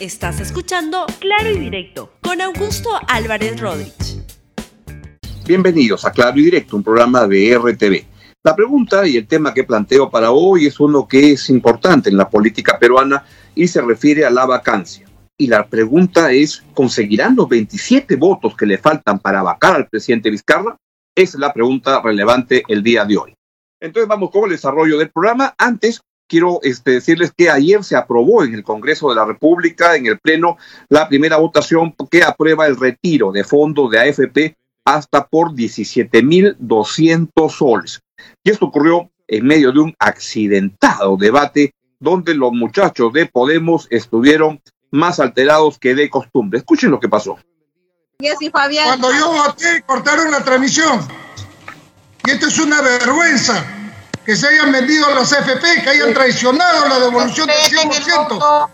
Estás escuchando Claro y Directo con Augusto Álvarez Rodríguez. Bienvenidos a Claro y Directo, un programa de RTV. La pregunta y el tema que planteo para hoy es uno que es importante en la política peruana y se refiere a la vacancia. Y la pregunta es, ¿conseguirán los 27 votos que le faltan para vacar al presidente Vizcarra? Es la pregunta relevante el día de hoy. Entonces vamos con el desarrollo del programa. Antes, quiero este, decirles que ayer se aprobó en el Congreso de la República, en el Pleno, la primera votación que aprueba el retiro de fondos de AFP hasta por 17.200 soles. Y esto ocurrió en medio de un accidentado debate donde los muchachos de Podemos estuvieron más alterados que de costumbre. Escuchen lo que pasó. Cuando yo voté, cortaron la transmisión. Y esto es una vergüenza que se hayan vendido los FP, que hayan traicionado la devolución del 100%.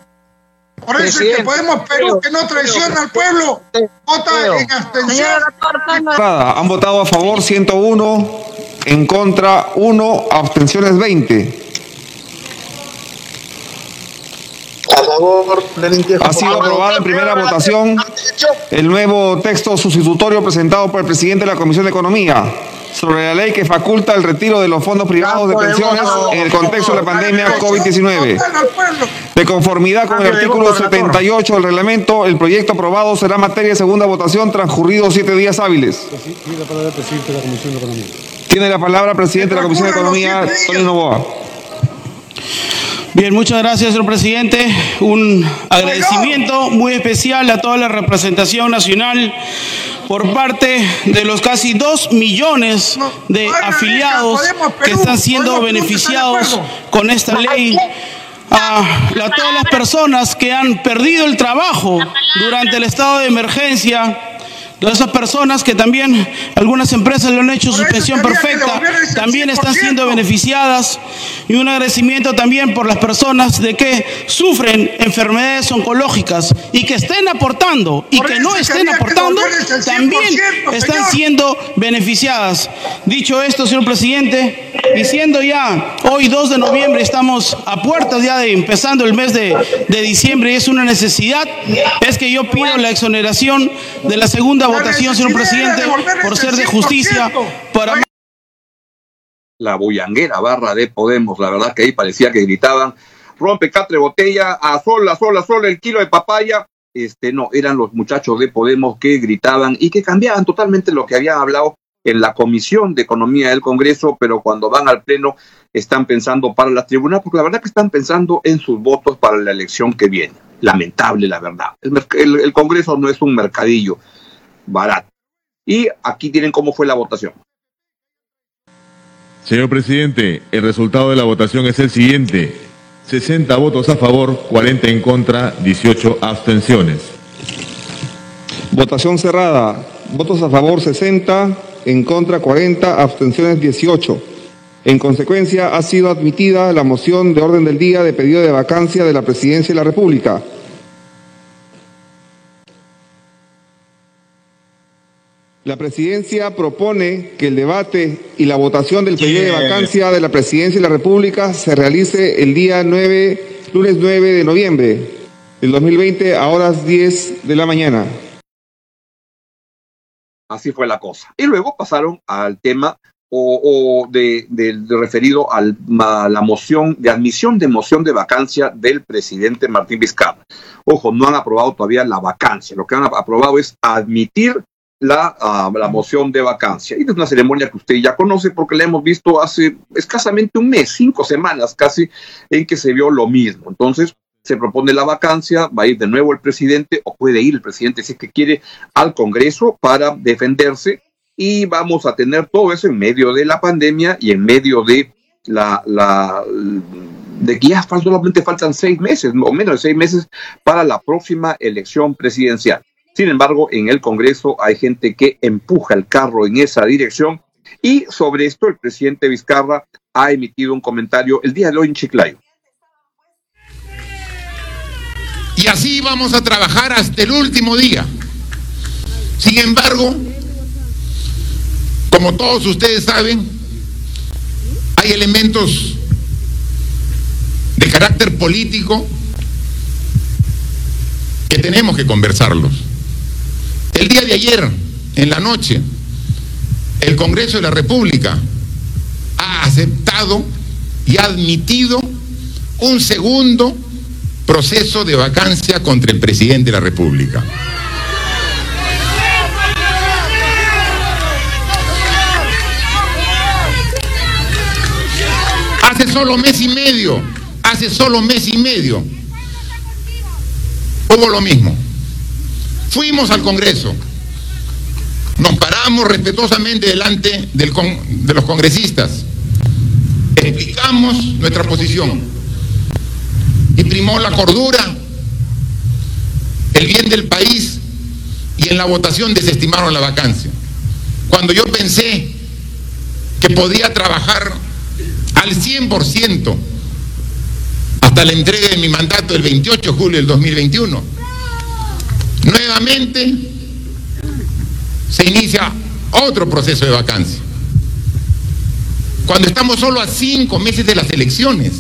Por eso es que Podemos Perú, que no traiciona al pueblo, vota en abstención. Han votado a favor 101, en contra 1, abstenciones 20. A favor, Ha sido aprobado en primera votación el nuevo texto sustitutorio presentado por el presidente de la Comisión de Economía sobre la ley que faculta el retiro de los fondos privados de pensiones en el contexto de la pandemia COVID-19. De conformidad con el artículo 78 del reglamento, el proyecto aprobado será materia de segunda votación transcurridos siete días hábiles. Tiene la palabra el presidente de la Comisión de Economía, Tony Novoa. Bien, muchas gracias, señor presidente. Un agradecimiento muy especial a toda la representación nacional por parte de los casi dos millones de afiliados que están siendo beneficiados con esta ley. A, a todas las personas que han perdido el trabajo durante el estado de emergencia esas personas que también algunas empresas le han hecho suspensión perfecta, también están siendo beneficiadas. Y un agradecimiento también por las personas de que sufren enfermedades oncológicas y que estén aportando y que no estén aportando, también están siendo beneficiadas. Dicho esto, señor presidente, diciendo ya, hoy 2 de noviembre estamos a puertas ya de empezando el mes de, de diciembre y es una necesidad, es que yo pido la exoneración de la segunda votación, señor presidente, por ser de justicia para la bullanguera barra de Podemos, la verdad que ahí parecía que gritaban, rompe catre botella, a sol, a sol, a sol, el kilo de papaya. Este, no, eran los muchachos de Podemos que gritaban y que cambiaban totalmente lo que habían hablado en la Comisión de Economía del Congreso, pero cuando van al Pleno están pensando para la tribuna, porque la verdad que están pensando en sus votos para la elección que viene. Lamentable, la verdad. El, el Congreso no es un mercadillo barato. Y aquí tienen cómo fue la votación. Señor presidente, el resultado de la votación es el siguiente. 60 votos a favor, 40 en contra, 18 abstenciones. Votación cerrada. Votos a favor 60, en contra 40, abstenciones 18. En consecuencia, ha sido admitida la moción de orden del día de pedido de vacancia de la Presidencia de la República. La presidencia propone que el debate y la votación del pedido de vacancia de la presidencia de la República se realice el día 9, lunes 9 de noviembre del 2020 a horas 10 de la mañana. Así fue la cosa. Y luego pasaron al tema o, de, referido a la moción de admisión de moción de vacancia del presidente Martín Vizcarra. Ojo, no han aprobado todavía la vacancia. Lo que han aprobado es admitir la, ah, la, moción de vacancia. Y es una ceremonia que usted ya conoce porque la hemos visto hace escasamente un mes, cinco semanas casi, en que se vio lo mismo. Entonces, se propone la vacancia, va a ir de nuevo el presidente o puede ir el presidente si es que quiere al Congreso para defenderse y vamos a tener todo eso en medio de la pandemia y en medio de la, la de que ya solamente faltan seis meses o menos de seis meses para la próxima elección presidencial. Sin embargo, en el Congreso hay gente que empuja el carro en esa dirección y sobre esto el presidente Vizcarra ha emitido un comentario el día de hoy en Chiclayo. Y así vamos a trabajar hasta el último día. Sin embargo, como todos ustedes saben, hay elementos de carácter político que tenemos que conversarlos. El día de ayer, en la noche, el Congreso de la República ha aceptado y ha admitido un segundo proceso de vacancia contra el presidente de la República. Hace solo mes y medio, hace solo mes y medio, hubo lo mismo. Fuimos al Congreso, nos paramos respetuosamente delante de los congresistas, explicamos nuestra posición y primó la cordura, el bien del país y en la votación desestimaron la vacancia. Cuando yo pensé que podía trabajar al 100% hasta la entrega de mi mandato el 28 de julio del 2021. Nuevamente se inicia otro proceso de vacancia. Cuando estamos solo a cinco meses de las elecciones,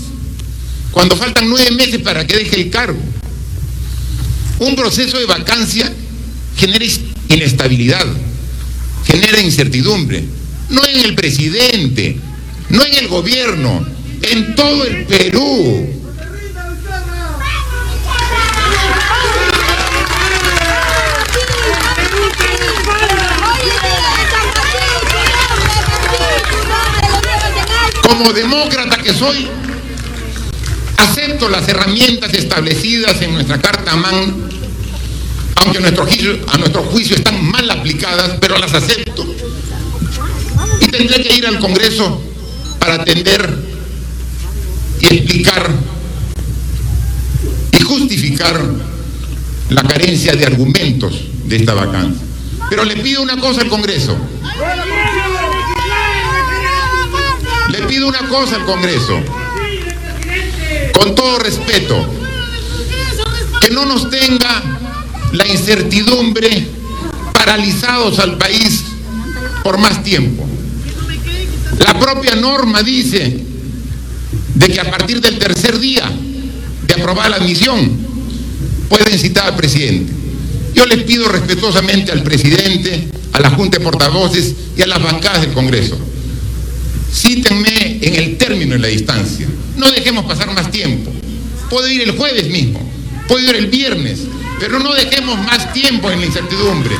cuando faltan nueve meses para que deje el cargo, un proceso de vacancia genera inestabilidad, genera incertidumbre, no en el presidente, no en el gobierno, en todo el Perú. Como demócrata que soy, acepto las herramientas establecidas en nuestra Carta MAN, aunque a nuestro, juicio, a nuestro juicio están mal aplicadas, pero las acepto. Y tendré que ir al Congreso para atender y explicar y justificar la carencia de argumentos de esta vacancia. Pero le pido una cosa al Congreso. Le pido una cosa al Congreso. Con todo respeto, que no nos tenga la incertidumbre paralizados al país por más tiempo. La propia norma dice de que a partir del tercer día de aprobar la admisión pueden citar al presidente. Yo les pido respetuosamente al presidente, a la Junta de Portavoces y a las bancadas del Congreso. Cítenme en el término de la distancia. No dejemos pasar más tiempo. Puedo ir el jueves mismo, puedo ir el viernes, pero no dejemos más tiempo en la incertidumbre.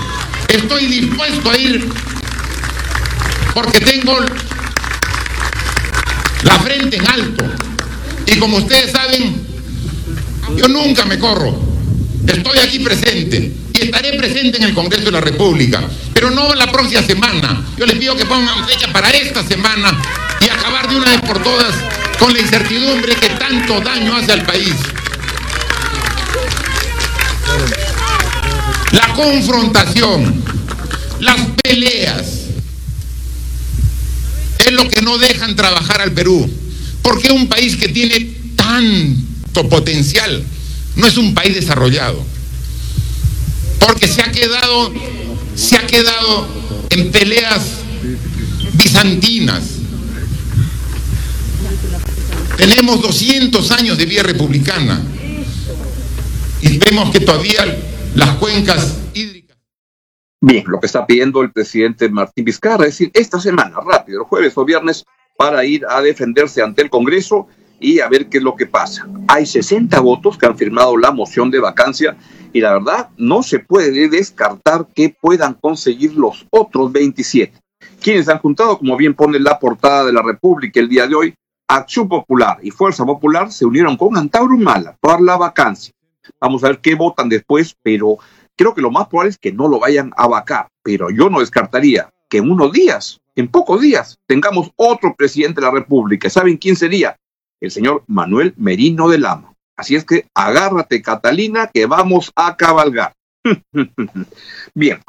Estoy dispuesto a ir porque tengo la frente en alto. Y como ustedes saben, yo nunca me corro. Estoy aquí presente y estaré presente en el Congreso de la República, pero no la próxima semana. Yo les pido que pongan fecha para esta semana y acabar de una vez por todas con la incertidumbre que tanto daño hace al país. La confrontación, las peleas, es lo que no dejan trabajar al Perú. Porque un país que tiene tanto potencial no es un país desarrollado. Porque se ha quedado, se ha quedado en peleas bizantinas. Tenemos 200 años de vía republicana y vemos que todavía las cuencas hídricas Bien, lo que está pidiendo el presidente Martín Vizcarra es decir, esta semana, rápido, el jueves o viernes, para ir a defenderse ante el Congreso y a ver qué es lo que pasa. Hay 60 votos que han firmado la moción de vacancia y la verdad no se puede descartar que puedan conseguir los otros 27. Quienes han juntado, como bien pone la portada de la República el día de hoy, Acción Popular y Fuerza Popular se unieron con Antauro Mala por la vacancia. Vamos a ver qué votan después, pero creo que lo más probable es que no lo vayan a vacar, pero yo no descartaría que en unos días, en pocos días, tengamos otro presidente de la República. ¿Saben quién sería? El señor Manuel Merino de Lama. Así es que agárrate, Catalina, que vamos a cabalgar. Bien,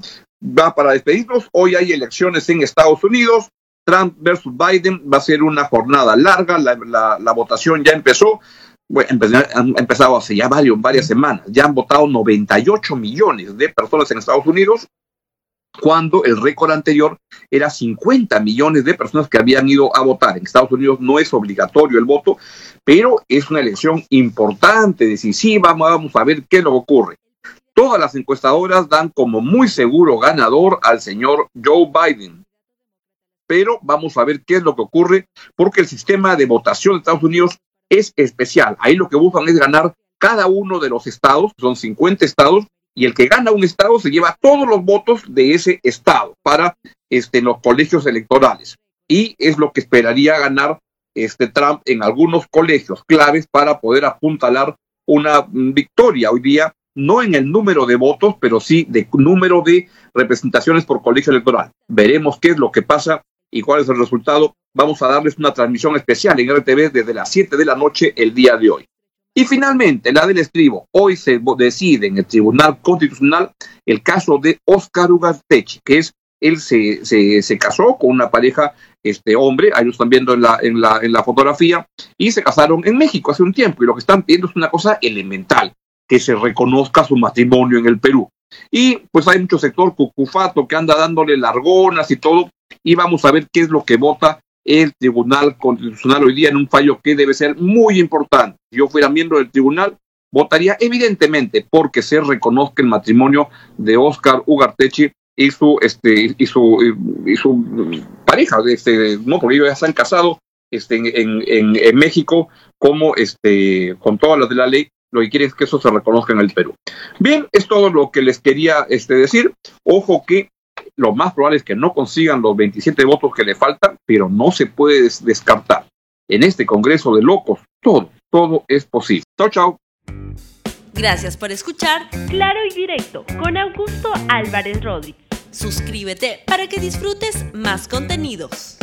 va para despedirnos. Hoy hay elecciones en Estados Unidos. Trump versus Biden va a ser una jornada larga. La, la votación ya empezó bueno, han empezado hace ya varios, varias semanas, ya han votado 98 millones de personas en Estados Unidos, cuando el récord anterior era 50 millones de personas que habían ido a votar. En Estados Unidos no es obligatorio el voto, pero es una elección importante, decisiva, vamos a ver qué lo ocurre. Todas las encuestadoras dan como muy seguro ganador al señor Joe Biden. Pero vamos a ver qué es lo que ocurre, porque el sistema de votación de Estados Unidos es especial. Ahí lo que buscan es ganar cada uno de los estados, son 50 estados, y el que gana un estado se lleva todos los votos de ese estado para este, los colegios electorales. Y es lo que esperaría ganar este Trump en algunos colegios claves para poder apuntalar una victoria hoy día, no en el número de votos, pero sí de número de representaciones por colegio electoral. Veremos qué es lo que pasa y cuál es el resultado. Vamos a darles una transmisión especial en RTV desde las 7 de la noche el día de hoy. Y finalmente, la del estribo. Hoy se decide en el Tribunal Constitucional el caso de Oscar Ugartechi, que es, él se, se, casó con una pareja, este hombre, ahí lo están viendo en la, en, la, en la fotografía, y se casaron en México hace un tiempo. Y lo que están pidiendo es una cosa elemental, que se reconozca su matrimonio en el Perú. Y pues hay mucho sector cucufato que anda dándole largonas y todo, y vamos a ver qué es lo que vota el Tribunal Constitucional hoy día en un fallo que debe ser muy importante. Si yo fuera miembro del tribunal, votaría evidentemente porque se reconozca el matrimonio de Oscar Ugartechi y su este y su y su pareja este no porque ellos ya se han casado este en, en, en México como este con todas las de la ley lo que quiere es que eso se reconozca en el Perú. Bien, es todo lo que les quería este, decir. Ojo que lo más probable es que no consigan los 27 votos que le faltan, pero no se puede descartar. En este Congreso de locos, todo, todo es posible. Chao, chao. Gracias por escuchar Claro y Directo con Augusto Álvarez Rodríguez. Suscríbete para que disfrutes más contenidos.